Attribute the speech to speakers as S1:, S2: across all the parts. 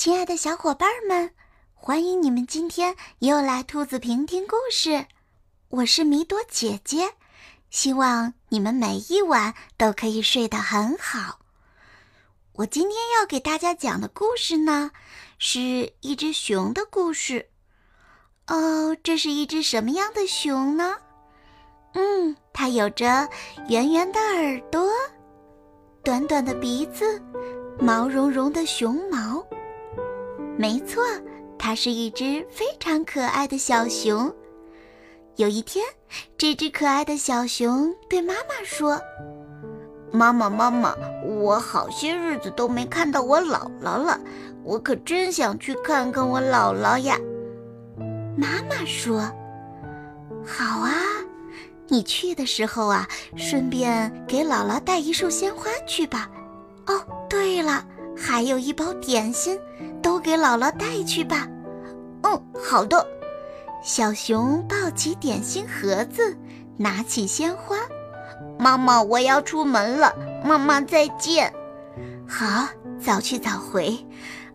S1: 亲爱的小伙伴们，欢迎你们今天又来兔子平听故事。我是米朵姐姐，希望你们每一晚都可以睡得很好。我今天要给大家讲的故事呢，是一只熊的故事。哦，这是一只什么样的熊呢？嗯，它有着圆圆的耳朵，短短的鼻子，毛茸茸的熊毛。没错，它是一只非常可爱的小熊。有一天，这只可爱的小熊对妈妈说：“
S2: 妈妈，妈妈，我好些日子都没看到我姥姥了，我可真想去看看我姥姥呀。”
S1: 妈妈说：“好啊，你去的时候啊，顺便给姥姥带一束鲜花去吧。哦，对了，还有一包点心。”都给姥姥带去吧。
S2: 嗯，好的。
S1: 小熊抱起点心盒子，拿起鲜花。
S2: 妈妈，我要出门了。妈妈再见。
S1: 好，早去早回。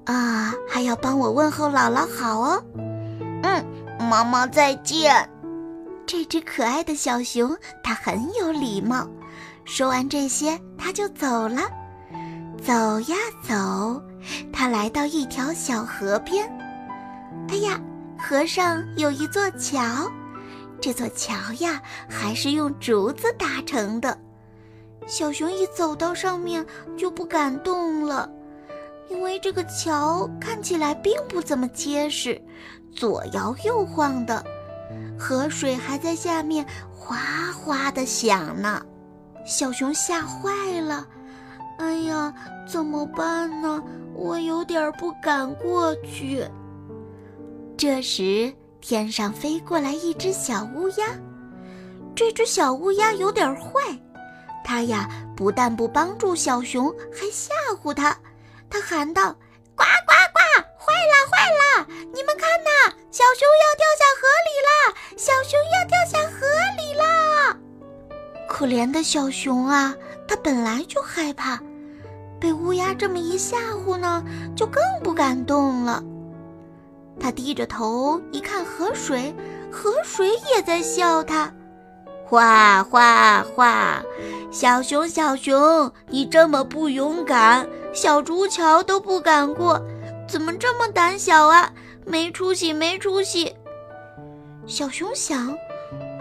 S1: 啊，还要帮我问候姥姥好哦。
S2: 嗯，妈妈再见。
S1: 这只可爱的小熊，它很有礼貌。说完这些，它就走了。走呀走。他来到一条小河边，哎呀，河上有一座桥，这座桥呀还是用竹子搭成的。小熊一走到上面就不敢动了，因为这个桥看起来并不怎么结实，左摇右晃的，河水还在下面哗哗的响呢。小熊吓坏了，哎呀，怎么办呢？我有点不敢过去。这时，天上飞过来一只小乌鸦。这只小乌鸦有点坏，它呀不但不帮助小熊，还吓唬它。它喊道：“呱呱呱！坏了坏了！你们看呐，小熊要掉下河里啦！小熊要掉下河里啦！”可怜的小熊啊，它本来就害怕。被乌鸦这么一吓唬呢，就更不敢动了。他低着头一看河水，河水也在笑他。
S2: 哗哗哗！小熊小熊，你这么不勇敢，小竹桥都不敢过，怎么这么胆小啊？没出息没出息！
S1: 小熊想，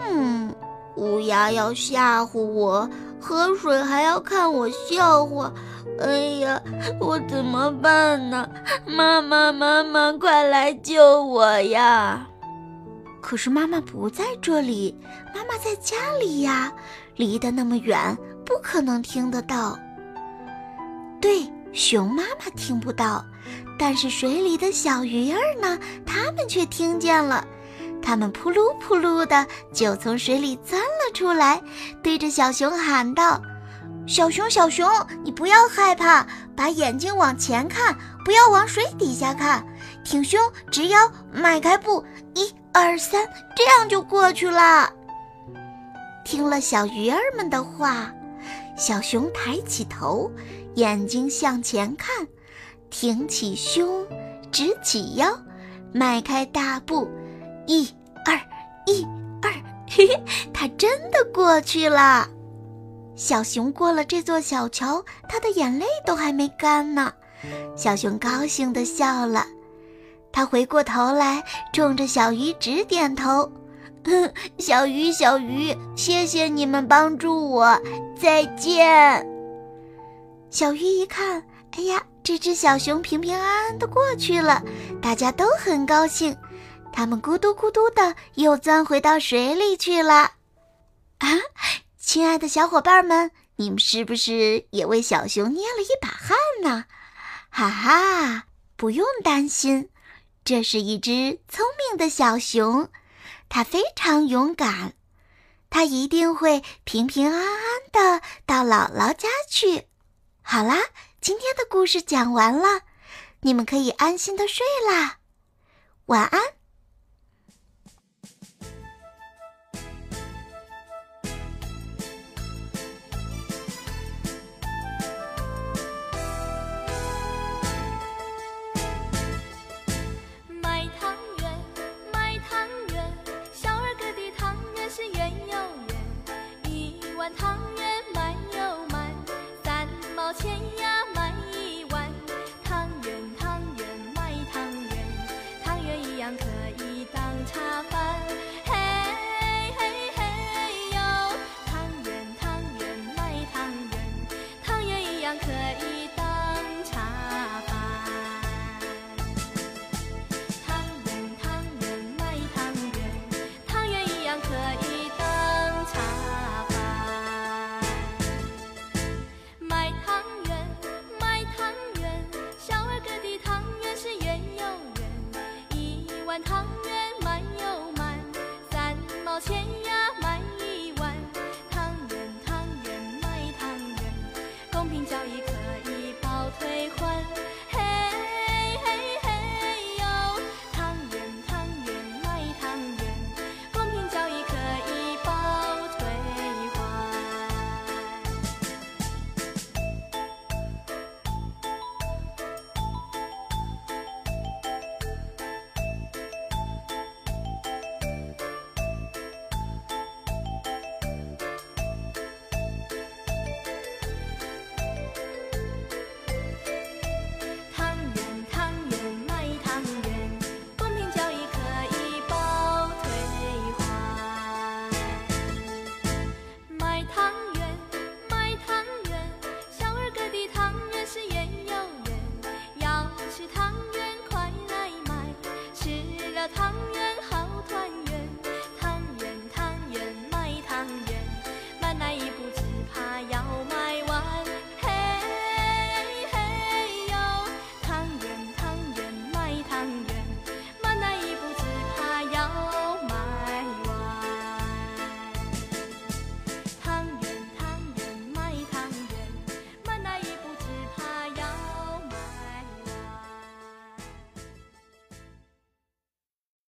S1: 嗯，
S2: 乌鸦要吓唬我，喝水还要看我笑话。哎呀，我怎么办呢？妈妈，妈妈，快来救我呀！
S1: 可是妈妈不在这里，妈妈在家里呀，离得那么远，不可能听得到。对，熊妈妈听不到，但是水里的小鱼儿呢？它们却听见了，它们扑噜扑噜的就从水里钻了出来，对着小熊喊道。小熊，小熊，你不要害怕，把眼睛往前看，不要往水底下看，挺胸直腰，迈开步，一二三，这样就过去了。听了小鱼儿们的话，小熊抬起头，眼睛向前看，挺起胸，直起腰，迈开大步，一二一二，嘿嘿，它真的过去了。小熊过了这座小桥，他的眼泪都还没干呢。小熊高兴地笑了，他回过头来，冲着小鱼直点头：“小鱼，小鱼，谢谢你们帮助我，再见。”小鱼一看，哎呀，这只小熊平平安安的过去了，大家都很高兴，他们咕嘟咕嘟的又钻回到水里去了。啊！亲爱的小伙伴们，你们是不是也为小熊捏了一把汗呢？哈哈，不用担心，这是一只聪明的小熊，它非常勇敢，它一定会平平安安的到姥姥家去。好啦，今天的故事讲完了，你们可以安心的睡啦，晚安。
S3: 公平交易